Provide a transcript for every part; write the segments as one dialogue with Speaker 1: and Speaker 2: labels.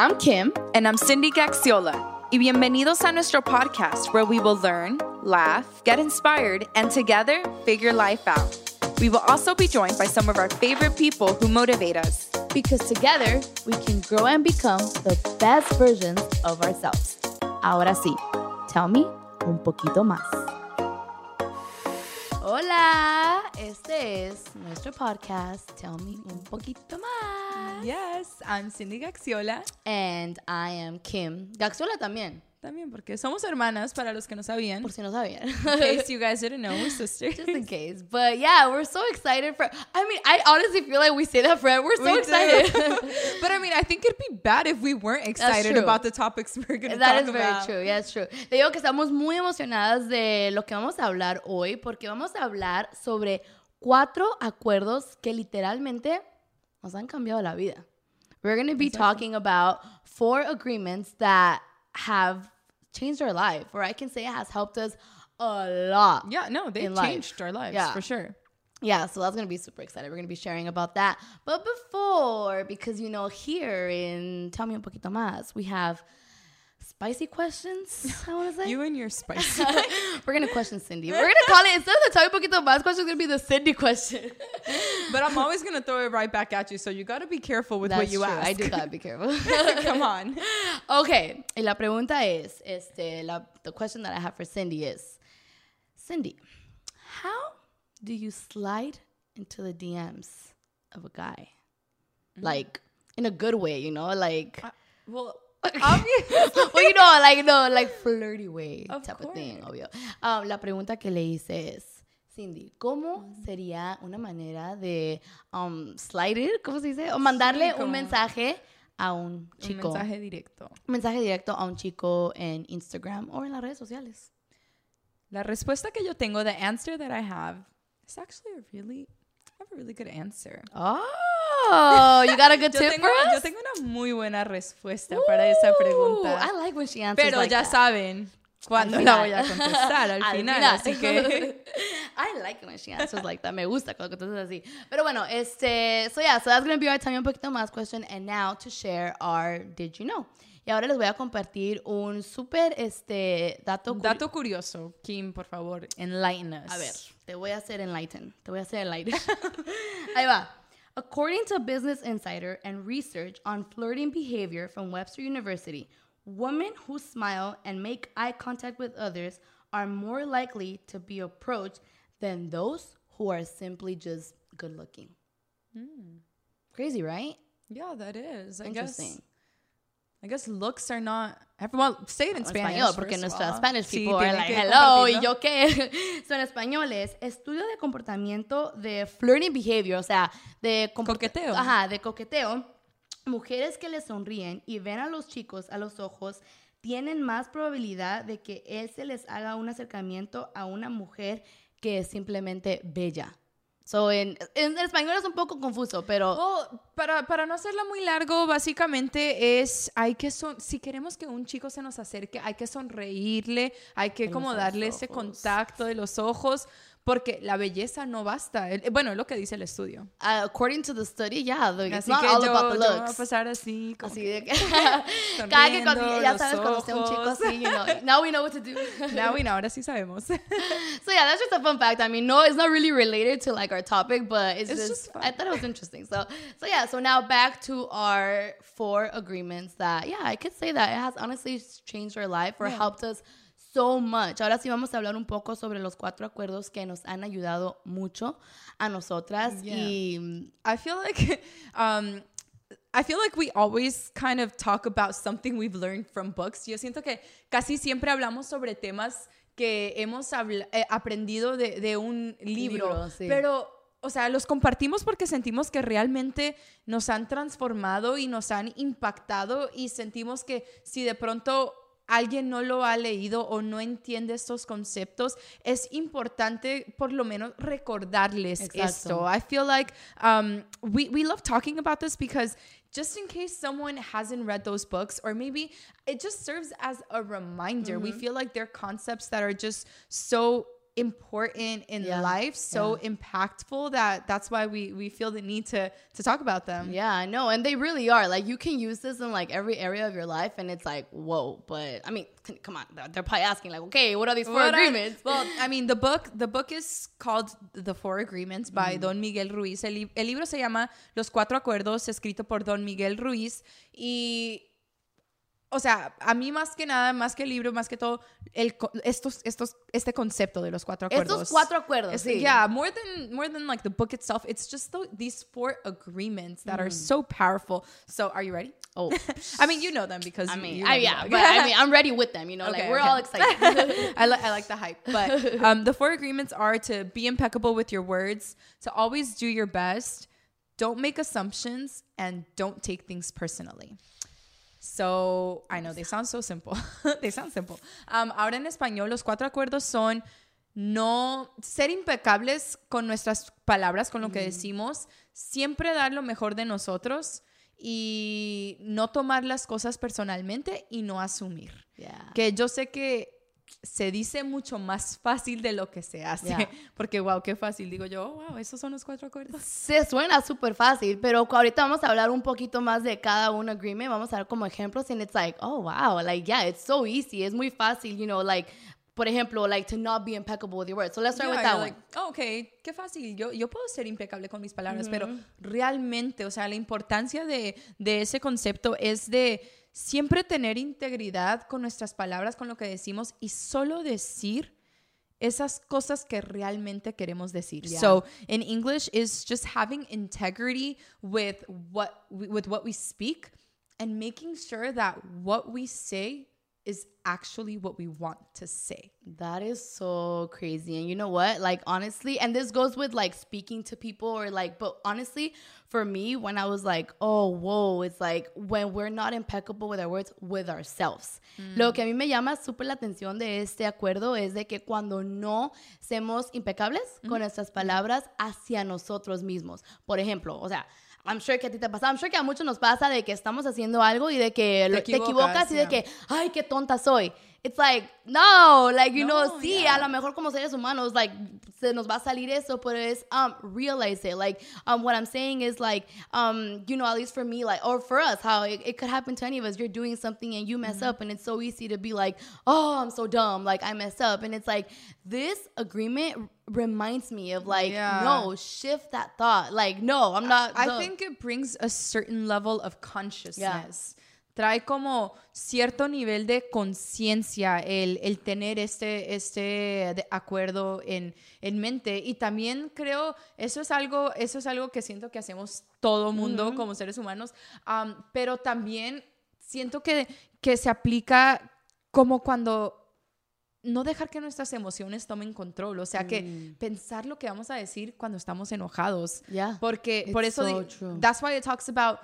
Speaker 1: I'm Kim.
Speaker 2: And I'm Cindy Gaxiola. Y bienvenidos a nuestro podcast where we will learn, laugh, get inspired, and together figure life out. We will also be joined by some of our favorite people who motivate us.
Speaker 1: Because together we can grow and become the best versions of ourselves. Ahora sí, tell me un poquito más. Hola, este es nuestro podcast. Tell me un poquito más.
Speaker 2: Yes, I'm Cindy Gaxiola.
Speaker 1: And I am Kim. Gaxiola también.
Speaker 2: También porque somos hermanas para los que no sabían.
Speaker 1: Por si no sabían.
Speaker 2: In case you guys didn't know, we're sisters.
Speaker 1: Just in case. But yeah, we're so excited for I mean, I honestly feel like we say that for we're so
Speaker 2: We
Speaker 1: excited.
Speaker 2: but I mean, I think it'd be bad if we weren't excited about the topics we're going to
Speaker 1: That
Speaker 2: talk
Speaker 1: is very
Speaker 2: about.
Speaker 1: true, yeah, it's true. Te digo que estamos muy emocionadas de lo que vamos a hablar hoy, porque vamos a hablar sobre cuatro acuerdos que literalmente nos han cambiado la vida. We're going to be talking about four agreements that have changed our life, or I can say it has helped us a lot.
Speaker 2: Yeah, no, they
Speaker 1: in life.
Speaker 2: changed our lives
Speaker 1: Yeah.
Speaker 2: for sure.
Speaker 1: Yeah, so that's gonna be super excited. We're gonna be sharing about that. But before, because you know, here in Tell Me Un Poquito Más, we have spicy questions. I wanna say.
Speaker 2: You and your spice.
Speaker 1: We're gonna question Cindy. We're gonna call it instead of the Un Poquito Más question, it's gonna be the Cindy question.
Speaker 2: but I'm always going to throw it right back at you, so you got to be careful with
Speaker 1: That's
Speaker 2: what you
Speaker 1: true.
Speaker 2: ask.
Speaker 1: I do gotta be careful.
Speaker 2: Come on.
Speaker 1: okay, y la pregunta es, este, la, the question that I have for Cindy is, Cindy, how do you slide into the DMs of a guy? Mm-hmm. Like, in a good way, you know? Like,
Speaker 2: Well, obviously.
Speaker 1: well, you know, like, no, like flirty way
Speaker 2: Of
Speaker 1: type of thing,
Speaker 2: course.
Speaker 1: obvio. Um, la pregunta que le hice es, Cindy, ¿cómo sería una manera de um, slide it, ¿cómo se dice? O mandarle
Speaker 2: como-
Speaker 1: un mensaje a un
Speaker 2: Un
Speaker 1: chico.
Speaker 2: mensaje directo.
Speaker 1: un mensaje directo a un chico en Instagram o en las redes sociales.
Speaker 2: La respuesta que yo tengo, the answer that I have, is actually a really, I have a really good answer.
Speaker 1: Oh, you got a good
Speaker 2: Yo
Speaker 1: tip
Speaker 2: tengo,
Speaker 1: for us?
Speaker 2: yo tengo una muy buena respuesta para esa
Speaker 1: Ooh,
Speaker 2: pregunta.
Speaker 1: I like when she answers
Speaker 2: Pero
Speaker 1: like
Speaker 2: ya
Speaker 1: that.
Speaker 2: saben cuándo
Speaker 1: Al
Speaker 2: la
Speaker 1: final.
Speaker 2: voy a contestar al, final, así que
Speaker 1: I like when she answers like that. Me gusta cuando contestas así. Pero bueno, este, so yeah, so that's going to be our time un poquito más question and now to share our did you know. Y ahora les voy a compartir un súper este dato curi-
Speaker 2: dato curioso, Kim, por favor, enlighten us.
Speaker 1: A ver, te voy a hacer enlighten. Te voy a hacer enlighten. Ahí va. According to Business Insider and research on flirting behavior from Webster University, women who smile and make eye contact with others are more likely to be approached than those who are simply just good looking. Hmm. Crazy, right?
Speaker 2: Yeah, that is. I guess. I guess looks are not. Everyone say it in Spanish.
Speaker 1: español, porque nuestras. Spanish
Speaker 2: Sí,
Speaker 1: people are like, hello, ¿y yo qué? so, en español es estudio de comportamiento de flirting behavior, o sea, de
Speaker 2: Coqueteo.
Speaker 1: Ajá, de coqueteo. Mujeres que le sonríen y ven a los chicos a los ojos tienen más probabilidad de que él se les haga un acercamiento a una mujer que es simplemente bella. So, en, en español es un poco confuso, pero...
Speaker 2: Well, para, para no hacerla muy largo, básicamente es, hay que son, si queremos que un chico se nos acerque, hay que sonreírle, hay que
Speaker 1: En
Speaker 2: como darle ese contacto de los ojos, porque la belleza no basta. El- bueno, es lo que dice el estudio.
Speaker 1: uh, according to the study, yeah, the, it's not all
Speaker 2: yo,
Speaker 1: about the
Speaker 2: yo me voy a
Speaker 1: looks.
Speaker 2: pasar así, como
Speaker 1: Así
Speaker 2: que
Speaker 1: de que cada que cuando, ya sabes cuando esté un chico así, you know, now we know what to do.
Speaker 2: Now we know, ahora sí sabemos.
Speaker 1: so yeah, that's just a fun fact. I mean, no, it's not really related to like our topic, but it's,
Speaker 2: It's
Speaker 1: just,
Speaker 2: just.
Speaker 1: I thought it was interesting. So so yeah, so now back to our four agreements that yeah, I could say that it has honestly changed our life or
Speaker 2: Yeah.
Speaker 1: helped us so much. Ahora sí vamos a hablar un poco sobre los cuatro acuerdos que nos han ayudado mucho a nosotras
Speaker 2: Yeah.
Speaker 1: y
Speaker 2: I feel like um I feel like we always kind of talk about something we've learned from books. Yo siento que casi siempre hablamos sobre temas que hemos eh, aprendido de, de un libro,
Speaker 1: Libro, sí.
Speaker 2: pero o sea, los compartimos porque sentimos que realmente nos han transformado y nos han impactado y sentimos que si de pronto alguien no lo ha leído o no entiende estos conceptos, es importante por lo menos recordarles
Speaker 1: Exacto.
Speaker 2: esto. I feel like um, we, we love talking about this because just in case someone hasn't read those books, or maybe it just serves as a reminder. We feel like they're concepts that are just so important in
Speaker 1: Yeah.
Speaker 2: life, so impactful that that's why we we feel the need to to talk about them.
Speaker 1: Yeah, I know, and they really are. Like you can use this in like every area of your life, and it's like whoa. But I mean, c- come on, they're- probably asking like, okay, what are these four
Speaker 2: What are-
Speaker 1: agreements?
Speaker 2: well, I mean, the book the book is called The Four Agreements by
Speaker 1: Mm.
Speaker 2: Don Miguel Ruiz. El, el libro se llama Los Cuatro Acuerdos, escrito por Don Miguel Ruiz y o sea, a mí más que nada, más que el libro, más que todo, el, estos, estos, este concepto de los cuatro acuerdos.
Speaker 1: Estos cuatro acuerdos,
Speaker 2: Es-
Speaker 1: sí.
Speaker 2: Yeah, more than, more than like the book itself, it's just tho- these four agreements that
Speaker 1: Mm.
Speaker 2: are so powerful. So, are you ready?
Speaker 1: Oh,
Speaker 2: I mean, you know them because
Speaker 1: I mean,
Speaker 2: you
Speaker 1: I, yeah, but I mean, I'm ready with them. You know, like we're
Speaker 2: okay.
Speaker 1: all excited.
Speaker 2: I, li- I like the hype. But um, the four agreements are to be impeccable with your words, to always do your best, don't make assumptions, and don't take things personally. So, I know they sound so simple. they sound simple. Um, ahora en español, los cuatro acuerdos son no ser impecables con nuestras palabras, con lo que decimos, siempre dar lo mejor de nosotros y no tomar las cosas personalmente y no asumir
Speaker 1: yeah.
Speaker 2: que yo sé que se dice mucho más fácil de lo que se hace.
Speaker 1: Yeah.
Speaker 2: Porque, wow, qué fácil. Digo yo, oh, wow, esos son los cuatro acuerdos.
Speaker 1: Se suena súper fácil, pero ahorita vamos a hablar un poquito más de cada un agreement. Vamos a dar como ejemplos, and it's like, oh wow, like yeah, it's so easy. Es muy fácil, you know, like, por ejemplo, like to not be impeccable with your words. So let's start
Speaker 2: Yeah,
Speaker 1: with that one.
Speaker 2: like, oh, ok, qué fácil. Yo, yo puedo ser impecable con mis palabras, pero realmente, o sea, la importancia de, de ese concepto es de siempre tener integridad con nuestras palabras, con lo que decimos y solo decir esas cosas que realmente queremos decir.
Speaker 1: Yeah.
Speaker 2: So, in English is just having integrity with what we, with what we speak and making sure that what we say is actually what we want to say.
Speaker 1: That is so crazy. And you know what? Like, honestly, and this goes with like speaking to people or like, but honestly, for me, when I was like, oh, whoa, it's like when we're not impeccable with our words, with ourselves. Lo que a mí me llama súper la atención de este acuerdo es de que cuando no seamos impecables con nuestras palabras hacia nosotros mismos. Por ejemplo, o sea, I'm sure que a ti te pasa, I'm sure que a muchos nos pasa de que estamos haciendo algo y de que lo- te equivocas,
Speaker 2: equivocas,
Speaker 1: y de
Speaker 2: yeah.
Speaker 1: que, ay, qué tonta soy. It's like, no, like, you know,
Speaker 2: No,
Speaker 1: sí,
Speaker 2: yeah.
Speaker 1: a lo mejor como seres humanos, like, se nos va a salir eso, pero es, um, realize it. Like, um, what I'm saying is like, um, you know, at least for me, like, or for us, how it, it could happen to any of us. You're doing something and you mess
Speaker 2: Mm-hmm.
Speaker 1: up, and it's so easy to be like, oh, I'm so dumb, like, I messed up. And it's like, this agreement reminds me of like,
Speaker 2: Yeah.
Speaker 1: no, shift that thought. Like, no, I'm not.
Speaker 2: I think it brings a certain level of consciousness. Trae como cierto nivel de conciencia el, el tener este, este de acuerdo en, en mente. Y también creo, eso es algo, eso es algo que siento que hacemos todo mundo como seres humanos. Um, pero también siento que, que se aplica como cuando no dejar que nuestras emociones tomen control, o sea, que mm. pensar lo que vamos a decir cuando estamos enojados.
Speaker 1: Yeah.
Speaker 2: Porque por
Speaker 1: It's
Speaker 2: eso
Speaker 1: so true.
Speaker 2: that's why it talks about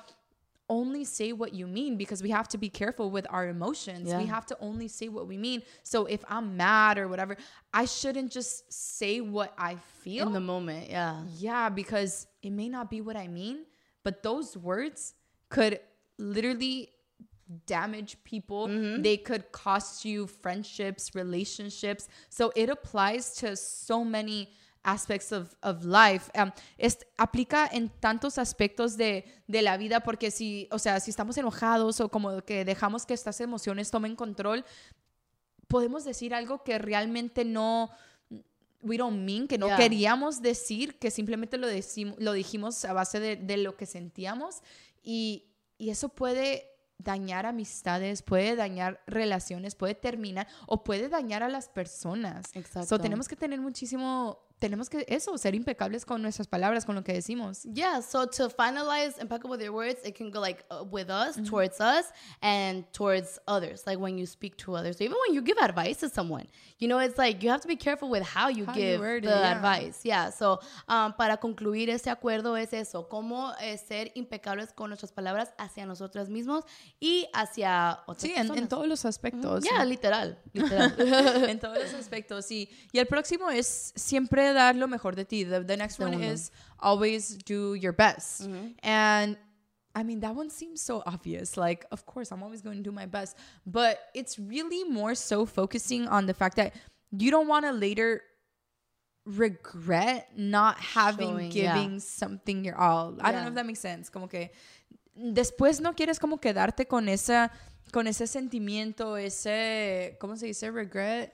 Speaker 2: only say what you mean because we have to be careful with our emotions. We have to only say what we mean. So if I'm mad or whatever, I shouldn't just say what I feel.
Speaker 1: in the moment, yeah.
Speaker 2: Yeah, because it may not be what I mean, but those words could literally damage people. They could cost you friendships, relationships. So it applies to so many aspects of, of life. Um, es- aplica en tantos aspectos de, de la vida porque si, o sea, si estamos enojados o como que dejamos que estas emociones tomen control, podemos decir algo que realmente no we don't mean, que no
Speaker 1: Yeah.
Speaker 2: queríamos decir, que simplemente lo, decimos, lo dijimos a base de, de lo que sentíamos y, y eso puede dañar amistades, puede dañar relaciones, puede terminar o puede dañar a las personas.
Speaker 1: Exacto.
Speaker 2: So, tenemos que tener muchísimo, tenemos que eso, ser impecables con nuestras palabras, con lo que decimos.
Speaker 1: Yeah, so to finalize impeccable with your words, it can go like uh, with us,
Speaker 2: Mm-hmm.
Speaker 1: towards us, and towards others. Like when you speak to others, so even when you give advice to someone, you know, it's like you have to be careful with how you
Speaker 2: How you
Speaker 1: give
Speaker 2: word
Speaker 1: the
Speaker 2: it, yeah.
Speaker 1: advice. Yeah, so um, para concluir este acuerdo es eso, cómo eh, ser impecables con nuestras palabras hacia nosotros mismos y hacia otras
Speaker 2: Sí, en, en
Speaker 1: personas.
Speaker 2: todos los aspectos.
Speaker 1: Yeah, literal, literal.
Speaker 2: en todos los aspectos, sí. Y el próximo es siempre dar lo mejor de ti. The, the next one is always do your best. Mm-hmm. And I mean, that one seems so obvious. Like, of course, I'm always going to do my best. But it's really more so focusing on the fact that you don't want to later regret not having
Speaker 1: Showing, yeah.
Speaker 2: giving something your all. I don't know if that makes sense. Como que después no quieres como quedarte con esa con ese sentimiento, ese ¿cómo se dice? regret.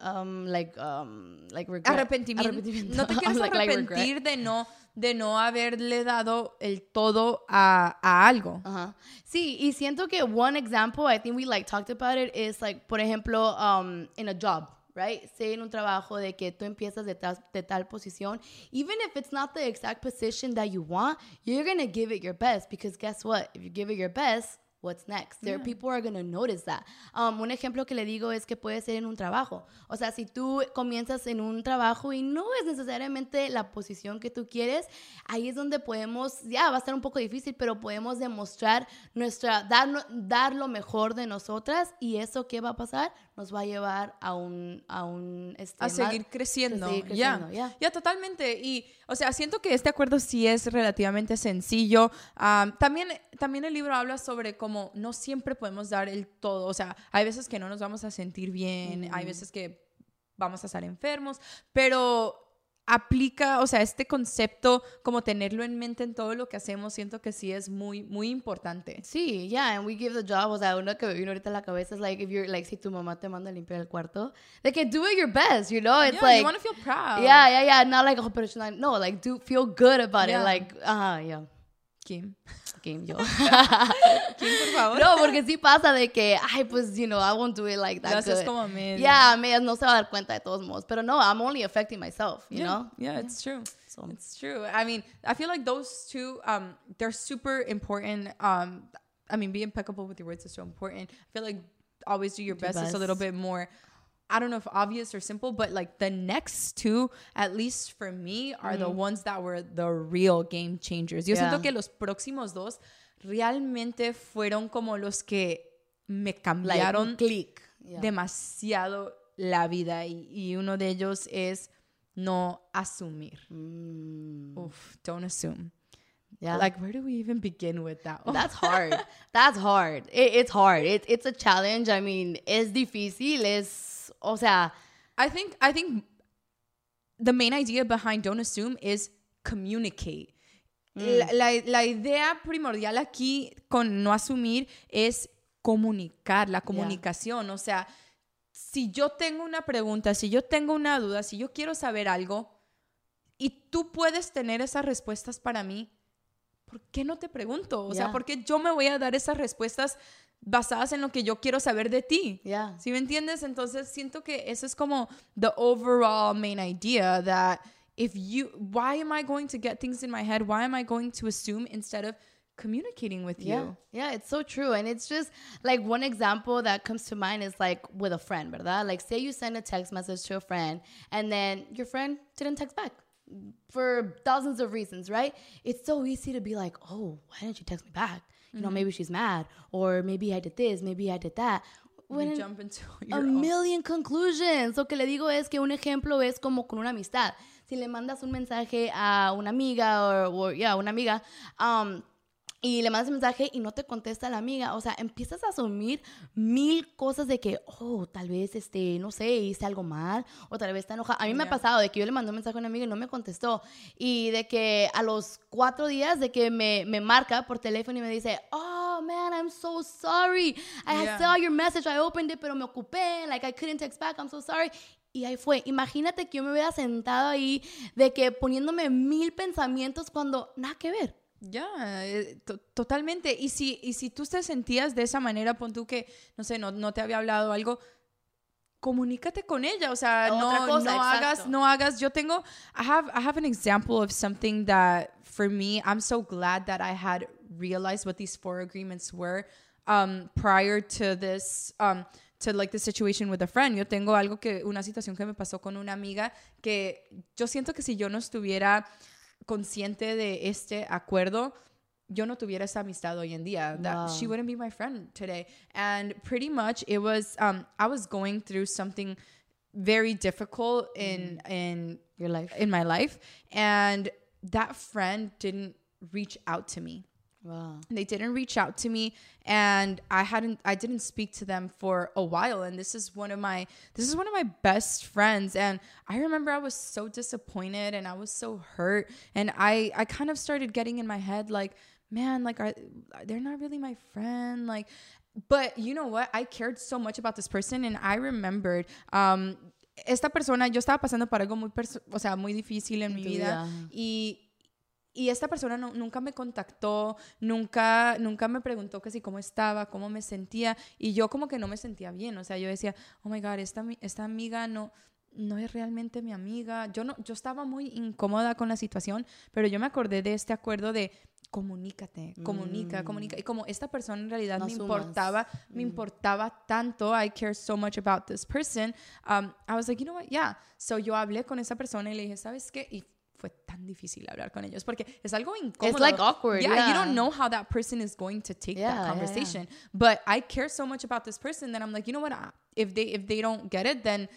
Speaker 1: Um, like, um, like regret.
Speaker 2: Arrepentimiento.
Speaker 1: Arrepentimiento.
Speaker 2: No te quieres
Speaker 1: Like-
Speaker 2: arrepentir de no de no haberle dado el todo a, a algo.
Speaker 1: Ajá. Sí, y siento que one example, I think we like talked about it, is like, por ejemplo, um, in a job, right? Say en un trabajo de que tú empiezas de tal, de tal posición, even if it's not the exact position that you want, you're gonna give it your best because guess what? If you give it your best, what's next? There people are gonna notice that. Um, un ejemplo que le digo es que puede ser en un trabajo. O sea, si tú comienzas en un trabajo y no es necesariamente la posición que tú quieres, ahí es donde podemos, ya va a estar un poco difícil, pero podemos demostrar nuestra, dar, dar lo mejor de nosotras y eso qué va a pasar nos va a llevar a un, a un, este,
Speaker 2: a seguir creciendo.
Speaker 1: a seguir
Speaker 2: Ya,
Speaker 1: creciendo, ya.
Speaker 2: ya, totalmente. Y, o sea, siento que este acuerdo sí es relativamente sencillo. Am, también, también el libro habla sobre cómo no siempre podemos dar el todo. O sea, hay veces que no nos vamos a sentir bien, hay veces que vamos a estar enfermos, pero aplica, o sea, este concepto, como tenerlo en mente en todo lo que hacemos, siento que sí es muy, muy importante.
Speaker 1: Sí, yeah, and we give the job, o sea, uno que me vino ahorita a la cabeza es like, if you're, like, si tu mamá te manda a limpiar el cuarto, de que do it your best, you know? It's
Speaker 2: Yeah,
Speaker 1: like,
Speaker 2: you want to feel proud.
Speaker 1: yeah, yeah, yeah, not like, oh, pero no, like, do feel good about
Speaker 2: Yeah.
Speaker 1: it, like, ah, yeah,
Speaker 2: Kim.
Speaker 1: game yo.
Speaker 2: Kim, por favor.
Speaker 1: no, porque sí pasa de que, ay, pues, you know, I won't do it like
Speaker 2: Lo
Speaker 1: that
Speaker 2: haces
Speaker 1: good.
Speaker 2: como a medias.
Speaker 1: Yeah, me, no se va a dar cuenta de todos modos, pero no, I'm only affecting myself, you
Speaker 2: yeah,
Speaker 1: know?
Speaker 2: Yeah, it's true.
Speaker 1: So-
Speaker 2: It's true. I mean, I feel like those two, um, they're super important. Um, I mean, be impeccable with your words is so important. I feel like always do your
Speaker 1: Do your
Speaker 2: best is a little bit more. I don't know if obvious or simple, but like the next two, at least for me, are the ones that were the real game changers. Yo
Speaker 1: Yeah.
Speaker 2: siento que los próximos dos realmente fueron como los que me
Speaker 1: Like,
Speaker 2: cambiaron
Speaker 1: click. Yeah.
Speaker 2: demasiado la vida y, y uno de ellos es no asumir.
Speaker 1: Mm,
Speaker 2: Uf, don't assume.
Speaker 1: yeah.
Speaker 2: Like, where do we even begin with that? one?
Speaker 1: That's hard. That's hard. It, it's hard. It, it's a challenge. I mean, es difícil. Es, o sea,
Speaker 2: I think I think the main idea behind don't assume is communicate. La, la- la idea primordial aquí con no asumir es comunicar, la comunicación. O sea, si yo tengo una pregunta, si yo tengo una duda, si yo quiero saber algo y tú puedes tener esas respuestas para mí, ¿por qué no te pregunto? O sea. ¿por qué yo me voy a dar esas respuestas basadas en lo que yo quiero saber de ti?
Speaker 1: yeah.
Speaker 2: ¿Sí me entiendes? Entonces siento que eso es como the overall main idea that if you, why am I going to get things in my head? Why am I going to assume instead of communicating with
Speaker 1: Yeah,
Speaker 2: you?
Speaker 1: yeah, it's so true. And it's just like one example that comes to mind is like with a friend, ¿verdad? Like, say you send a text message to a friend and then your friend didn't text back for thousands of reasons, right? It's so easy to be like, oh, why didn't you text me back? You know, maybe she's mad, or maybe I did this, maybe I did that. When
Speaker 2: jump into
Speaker 1: a million conclusions. Lo que le digo es que un ejemplo es como con una amistad. Si le mandas un mensaje a una amiga o, ya, una amiga, um, y le mandas un mensaje y no te contesta la amiga, o sea, empiezas a asumir mil cosas de que, oh, tal vez, este, no sé, hice algo mal, o tal vez está enojada. A mí me ha pasado de que yo le mandé un mensaje a una amiga y no me contestó, y de que a los cuatro días de que me, me marca por teléfono y me dice, oh, man, I'm so sorry. I
Speaker 2: Yeah.
Speaker 1: saw your message, I opened it, pero me ocupé, like, I couldn't text back, I'm so sorry. Y ahí fue. Imagínate que yo me hubiera sentado ahí de que poniéndome mil pensamientos cuando nada que ver.
Speaker 2: Ya, eh, to- totalmente. Y si, y si tú te sentías de esa manera, pon tú que, no sé, no, no te había hablado algo, comunícate con ella. O sea,
Speaker 1: Otra
Speaker 2: no,
Speaker 1: cosa,
Speaker 2: no hagas, no hagas. Yo tengo, I have, I have an example of something that for me, I'm so glad that I had realized what these four agreements were um, prior to this, um, to like the situation with a friend. Yo tengo algo que, una situación que me pasó con una amiga que yo siento que si yo no estuviera consciente de este acuerdo, yo no tuviera esa amistad hoy en día. That she wouldn't be my friend today. And pretty much it was um I was going through something very difficult in in
Speaker 1: Your life.
Speaker 2: in my life and that friend didn't reach out to me.
Speaker 1: Wow.
Speaker 2: they didn't reach out to me and i hadn't i didn't speak to them for a while and this is one of my this is one of my best friends and i remember i was so disappointed and i was so hurt and i i kind of started getting in my head like man like are they're not really my friend like but you know what i cared so much about this person and i remembered um esta persona yo estaba pasando por algo muy o sea muy difícil en mi vida
Speaker 1: vida.
Speaker 2: y y esta persona no- nunca me contactó, nunca, nunca me preguntó que si cómo estaba, cómo me sentía. Y yo como que no me sentía bien. O sea, yo decía, oh my God, esta, esta amiga no, no es realmente mi amiga. Yo, no, yo estaba muy incómoda con la situación, pero yo me acordé de este acuerdo de comunícate, comunica, comunica. Y como esta persona en realidad
Speaker 1: No
Speaker 2: me importaba, me importaba tanto, I care so much about this person, um, I was like, you know what, yeah. So yo hablé con esa persona y le dije, ¿sabes qué? Y fue tan difícil hablar con ellos porque es algo incómodo.
Speaker 1: like awkward,
Speaker 2: Yeah, you don't know how that person is going to take
Speaker 1: Yeah,
Speaker 2: that
Speaker 1: yeah,
Speaker 2: conversation. But I care so much about this person that I'm like, you know what? If they if they don't get it, then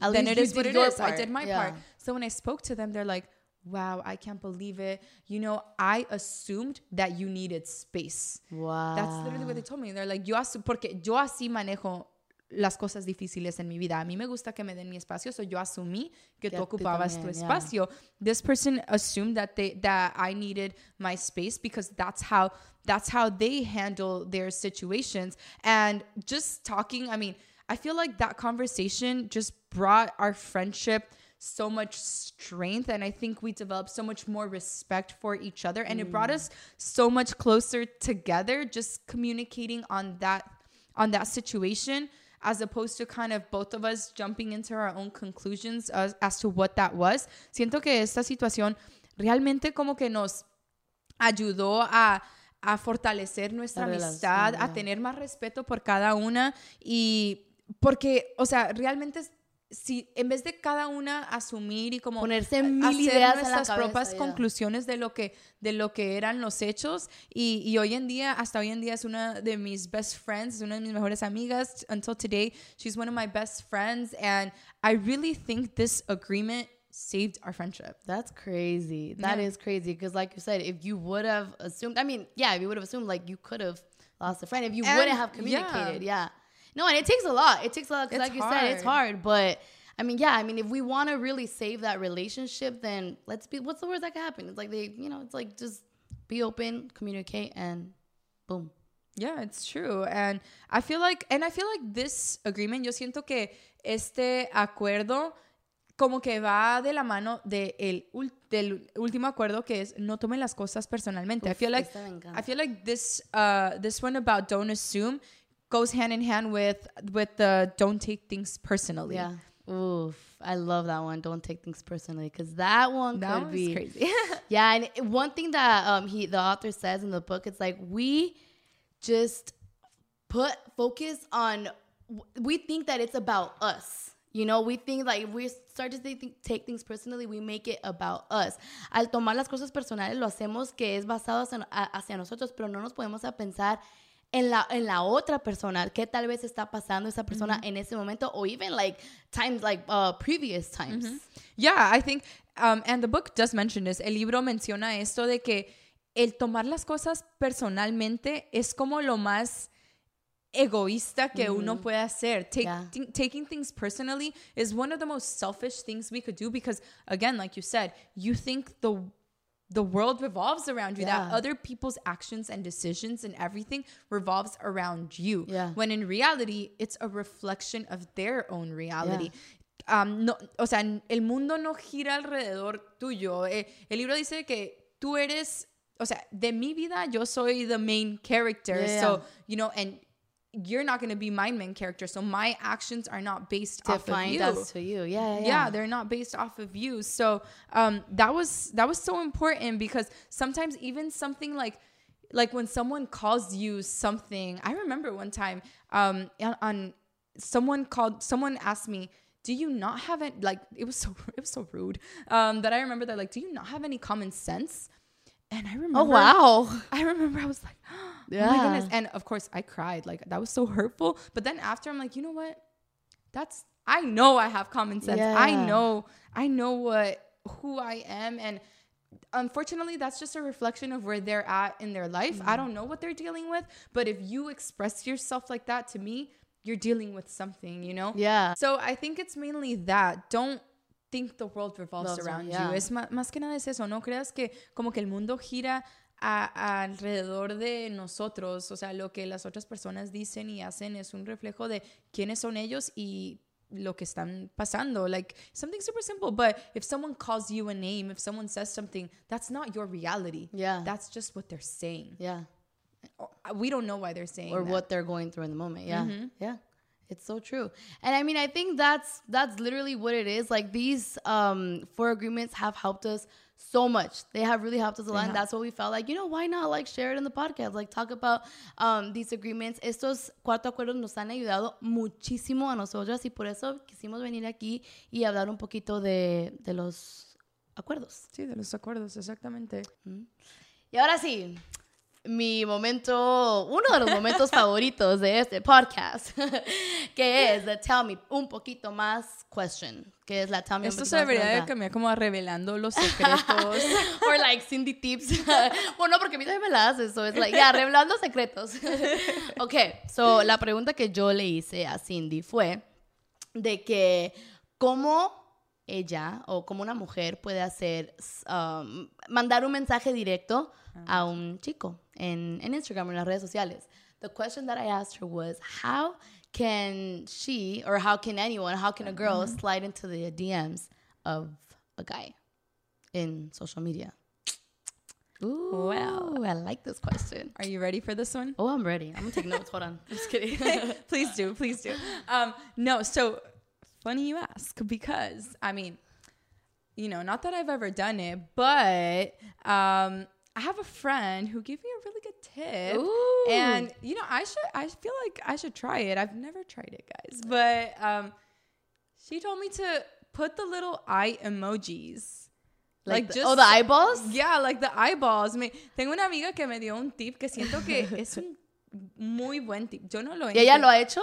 Speaker 1: At
Speaker 2: then it what
Speaker 1: did
Speaker 2: it is. I did my
Speaker 1: yeah.
Speaker 2: part. So when I spoke to them, they're like, "Wow, I can't believe it. You know, I assumed that you needed space."
Speaker 1: Wow.
Speaker 2: That's literally what they told me. They're like, yo porque yo así manejo las cosas difíciles en mi vida. A mí me gusta que me den mi espacio, so yo asumí que
Speaker 1: Que
Speaker 2: tú ocupabas tu
Speaker 1: también, yeah.
Speaker 2: espacio. This person assumed that they that I needed my space because that's how that's how they handle their situations. And just talking, I mean, I feel like that conversation just brought our friendship so much strength and i think we developed so much more respect for each other and it brought mm. us so much closer together just communicating on that on that situation as opposed to kind of both of us jumping into our own conclusions as, as to what that was. Siento que esta situación realmente como que nos ayudó a, a fortalecer nuestra
Speaker 1: La
Speaker 2: amistad,
Speaker 1: relación,
Speaker 2: a tener más respeto por cada una y porque, o sea, realmente si en vez de cada una asumir y como
Speaker 1: Ponerse mil
Speaker 2: hacer
Speaker 1: ideas
Speaker 2: nuestras
Speaker 1: cabeza,
Speaker 2: propias
Speaker 1: ya.
Speaker 2: conclusiones de lo que de lo que eran los hechos y, y hoy en día hasta hoy en día es una de mis best friends es una de mis mejores amigas until today she's one of my best friends and I really think this agreement saved our friendship
Speaker 1: That's crazy. That is
Speaker 2: Yeah.
Speaker 1: crazy because, like you said, if you would have assumed, I mean, yeah, if you would have assumed, like you could have lost a friend if you
Speaker 2: And-
Speaker 1: wouldn't have
Speaker 2: yeah.
Speaker 1: communicated. Yeah. No, and it takes a lot. It takes a lot. 'cause
Speaker 2: It's
Speaker 1: like you said, it's
Speaker 2: hard.
Speaker 1: hard. But I mean, yeah, I mean, if we want to really save that relationship, then let's be. What's the worst that can happen? It's like they, you know, it's like just be open, communicate, and boom.
Speaker 2: Yeah, it's true. And I feel like, and I feel like this agreement, yo siento que este acuerdo como que va de la mano de el del último acuerdo que es no tomen las cosas personalmente. I feel like
Speaker 1: esta me encanta.
Speaker 2: I feel like this uh this one about don't assume goes hand in hand with with the don't take things personally.
Speaker 1: Yeah. Oof. I love that one. Don't take things personally because that one
Speaker 2: That
Speaker 1: could be
Speaker 2: crazy.
Speaker 1: Yeah, and one thing that um he the author says in the book, it's like we just put focus on. We think that it's about us. You know, we think like if we start to take, take things personally, we make it about us. Al tomar las cosas personales, lo hacemos que es basado a- hacia nosotros, pero no nos podemos a pensar en la, en la otra persona, qué tal vez está pasando esa persona en ese momento, o even like times like uh, previous times.
Speaker 2: Yeah, I think, um, and the book does mention this. El libro menciona esto de que el tomar las cosas personalmente es como lo más egoísta que uno puede hacer. Take,
Speaker 1: Yeah.
Speaker 2: taking things personally is one of the most selfish things we could do because, again, like you said, you think the the world revolves around you. That other people's actions and decisions and everything revolves around you.
Speaker 1: Yeah.
Speaker 2: When in reality, it's a reflection of their own reality. Um, no, o sea, el mundo no gira alrededor tuyo. Eh, el libro dice que tú eres, o sea, de mi vida yo soy the main character.
Speaker 1: Yeah,
Speaker 2: So, you know, and you're not going to be my main character. So my actions are not based off of you
Speaker 1: to you. Yeah, yeah,
Speaker 2: yeah.
Speaker 1: yeah.
Speaker 2: they're not based off of you so um that was that was so important because sometimes even something like like when someone calls you something i remember one time um on, on someone called someone asked me do you not have it like it was so it was so rude um that i remember that like do you not have any common sense and i remember
Speaker 1: Oh wow.
Speaker 2: I remember I was like, oh my
Speaker 1: Yeah.
Speaker 2: goodness. And of course I cried. Like that was so hurtful. But then after I'm like, you know what? That's I know I have common sense. I know I know what who I am and unfortunately that's just a reflection of where they're at in their life
Speaker 1: Mm-hmm.
Speaker 2: i don't know what they're dealing with but if you express yourself like that to me you're dealing with something you know
Speaker 1: Yeah.
Speaker 2: so i think it's mainly that don't think the world revolves
Speaker 1: Revolves
Speaker 2: around you
Speaker 1: yeah.
Speaker 2: es ma- más que nada es eso no creas que como que el mundo gira a- alrededor de nosotros o sea lo que las otras personas dicen y hacen es un reflejo de quiénes son ellos y lo que están pasando. Like something super simple, but if someone calls you a name, if someone says something, that's not your reality.
Speaker 1: Yeah.
Speaker 2: That's just what they're saying.
Speaker 1: Yeah.
Speaker 2: We don't know why they're saying
Speaker 1: or
Speaker 2: that.
Speaker 1: what they're going through in the moment. Yeah.
Speaker 2: Mm-hmm.
Speaker 1: Yeah. It's so true. And I mean, I think that's that's literally what it is. Like these um four agreements have helped us so much. They have really helped us a lot. And that's what we felt like, you know, why not like share it in the podcast? Like talk about um these agreements. Estos cuatro acuerdos nos han ayudado muchísimo a nosotras y por eso quisimos venir aquí y hablar un poquito de, de los acuerdos.
Speaker 2: Sí, de los acuerdos, exactamente.
Speaker 1: Y ahora sí, mi momento, uno de los momentos favoritos de este podcast, que es the Tell Me un poquito más question, que es la Tell Me
Speaker 2: Esto se debería de cambiar como a revelando los secretos.
Speaker 1: Or like Cindy Tips. bueno, porque a mí también me la haces, so es like, ya, revelando secretos. ok, so la pregunta que yo le hice a Cindy fue de que cómo ella o como una mujer puede hacer, um, mandar un mensaje directo a un chico en, en Instagram, en las redes sociales. The question that I asked her was, how can she, or how can anyone, how can a girl slide into the DMs of a guy in social media? Ooh,
Speaker 2: Well.
Speaker 1: I like this question.
Speaker 2: Are you ready for this one?
Speaker 1: Oh, I'm ready. I'm gonna take notes. Hold on. Just kidding.
Speaker 2: please do, please do. Um, no, so funny you ask because I mean, you know, not that I've ever done it, but um, I have a friend who gave me a really good tip,
Speaker 1: Ooh.
Speaker 2: and you know, I should, I feel like I should try it. I've never tried it, guys, but um, she told me to put the little eye emojis.
Speaker 1: like, the- oh, the eyeballs.
Speaker 2: Yeah, like the eyeballs. Me, tengo una amiga que me dio un tip que siento que es un muy buen tip. Yo no lo he
Speaker 1: ¿Y ella lo ha hecho?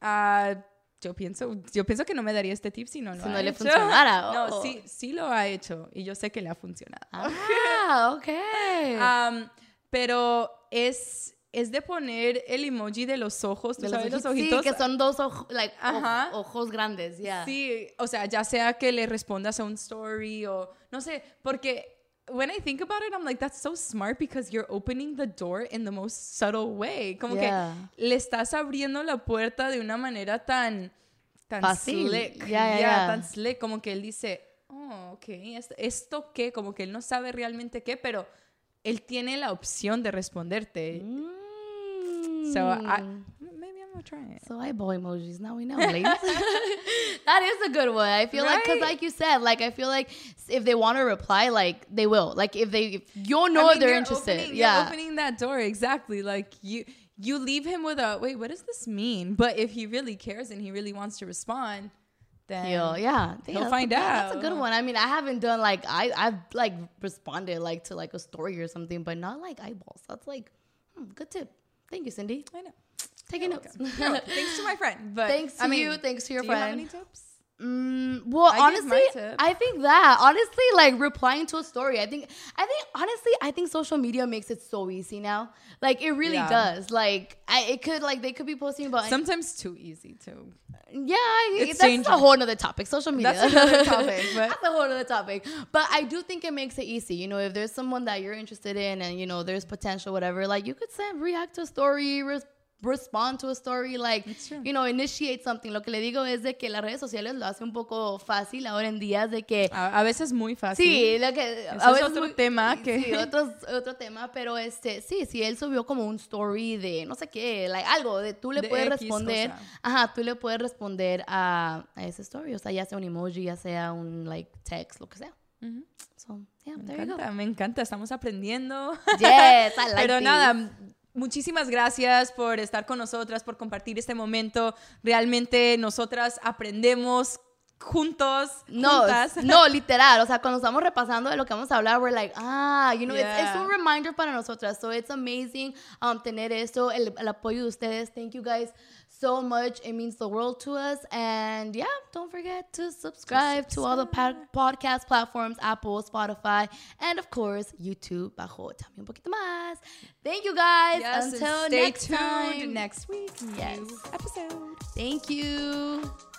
Speaker 2: Ah, yo pienso, yo pienso que no me daría este tip si no lo
Speaker 1: Si
Speaker 2: ha
Speaker 1: no le
Speaker 2: hecho.
Speaker 1: funcionara,
Speaker 2: No,
Speaker 1: oh.
Speaker 2: sí, sí lo ha hecho y yo sé que le ha funcionado.
Speaker 1: Ah, okay.
Speaker 2: Am, pero es es de poner el emoji de los ojos, ¿tú
Speaker 1: De los
Speaker 2: sabes los
Speaker 1: ojitos. Sí, que son dos ojos, like, oj-
Speaker 2: Ajá.
Speaker 1: ojos grandes, yeah.
Speaker 2: Sí, o sea, ya sea que le respondas a un story o no sé, porque when I think about it, I'm like, that's so smart because you're opening the door in the most subtle way. Como
Speaker 1: Yeah.
Speaker 2: que le estás abriendo la puerta de una manera tan, tan
Speaker 1: Fácil.
Speaker 2: slick. Yeah,
Speaker 1: ya.
Speaker 2: tan slick. Como que él dice, oh, ok, ¿esto, ¿esto qué? Como que él no sabe realmente qué, pero él tiene la opción de responderte.
Speaker 1: Mm.
Speaker 2: So, I, gonna try it.
Speaker 1: So eyeball emojis. Now we know, ladies. that is a good one. I feel like, cause like you said, like I feel like if they want to reply, like they will. Like if they, if you'll know
Speaker 2: I mean,
Speaker 1: they're interested.
Speaker 2: Opening,
Speaker 1: yeah.
Speaker 2: Opening that door exactly. Like you, you leave him with a wait. What does this mean? But if he really cares and he really wants to respond, then
Speaker 1: He'll, yeah,
Speaker 2: he'll
Speaker 1: that's
Speaker 2: find
Speaker 1: a, That's a good one. I mean, I haven't done like I I've like responded like to like a story or something, but not like eyeballs. That's like hmm, good tip. Thank you, Cindy.
Speaker 2: I know.
Speaker 1: Taking notes.
Speaker 2: You're. Thanks to my friend. But
Speaker 1: Thanks to
Speaker 2: I mean,
Speaker 1: you. Thanks to your
Speaker 2: do you have any tips?
Speaker 1: Mm, well,
Speaker 2: I
Speaker 1: honestly. I think that honestly, like replying to a story, I think, I think honestly, I think social media makes it so easy now. Like it really
Speaker 2: Yeah.
Speaker 1: does. Like I, it could like they could be posting about
Speaker 2: Sometimes too easy too.
Speaker 1: yeah,
Speaker 2: It's
Speaker 1: that's a whole other topic. Social media.
Speaker 2: That's another topic, but-
Speaker 1: that's a whole other topic. But I do think it makes it easy. You know, if there's someone that you're interested in, and you know, there's potential, whatever. Like you could send react to a story. Respond to a story like you know initiate something lo que le digo es de que las redes sociales lo hace un poco fácil ahora en días de que
Speaker 2: A, a veces muy fácil.
Speaker 1: Sí, lo que
Speaker 2: Eso
Speaker 1: a
Speaker 2: es
Speaker 1: veces
Speaker 2: otro
Speaker 1: muy-
Speaker 2: tema
Speaker 1: sí,
Speaker 2: que-
Speaker 1: sí, otros- otro tema, pero este sí, si él subió como un story de no sé qué, like, algo de tú le
Speaker 2: De
Speaker 1: puedes
Speaker 2: X
Speaker 1: responder,
Speaker 2: cosa.
Speaker 1: ajá, tú le puedes responder a, a ese story, o sea, ya sea un emoji, ya sea un like text, lo que sea. So, yeah,
Speaker 2: Me encanta, me encanta. Estamos aprendiendo.
Speaker 1: Yes, I like
Speaker 2: Pero nada, muchísimas gracias por estar con nosotras, por compartir este momento. Realmente nosotras aprendemos juntos,
Speaker 1: No,
Speaker 2: juntas.
Speaker 1: no, literal. O sea, cuando estamos repasando de lo que vamos a hablar, we're like, ah, you know, it's, it's un reminder para nosotras. So it's amazing um, tener esto, el, el apoyo de ustedes. Thank you guys so much. It means the world to us. And yeah, don't forget to subscribe to, all the pod- podcast platforms Apple, Spotify, and of course, YouTube. Bajo También un poquito más. Thank you guys.
Speaker 2: Yes,
Speaker 1: Until
Speaker 2: stay
Speaker 1: next
Speaker 2: tuned
Speaker 1: time.
Speaker 2: next week.
Speaker 1: Yes.
Speaker 2: New episode.
Speaker 1: Thank you.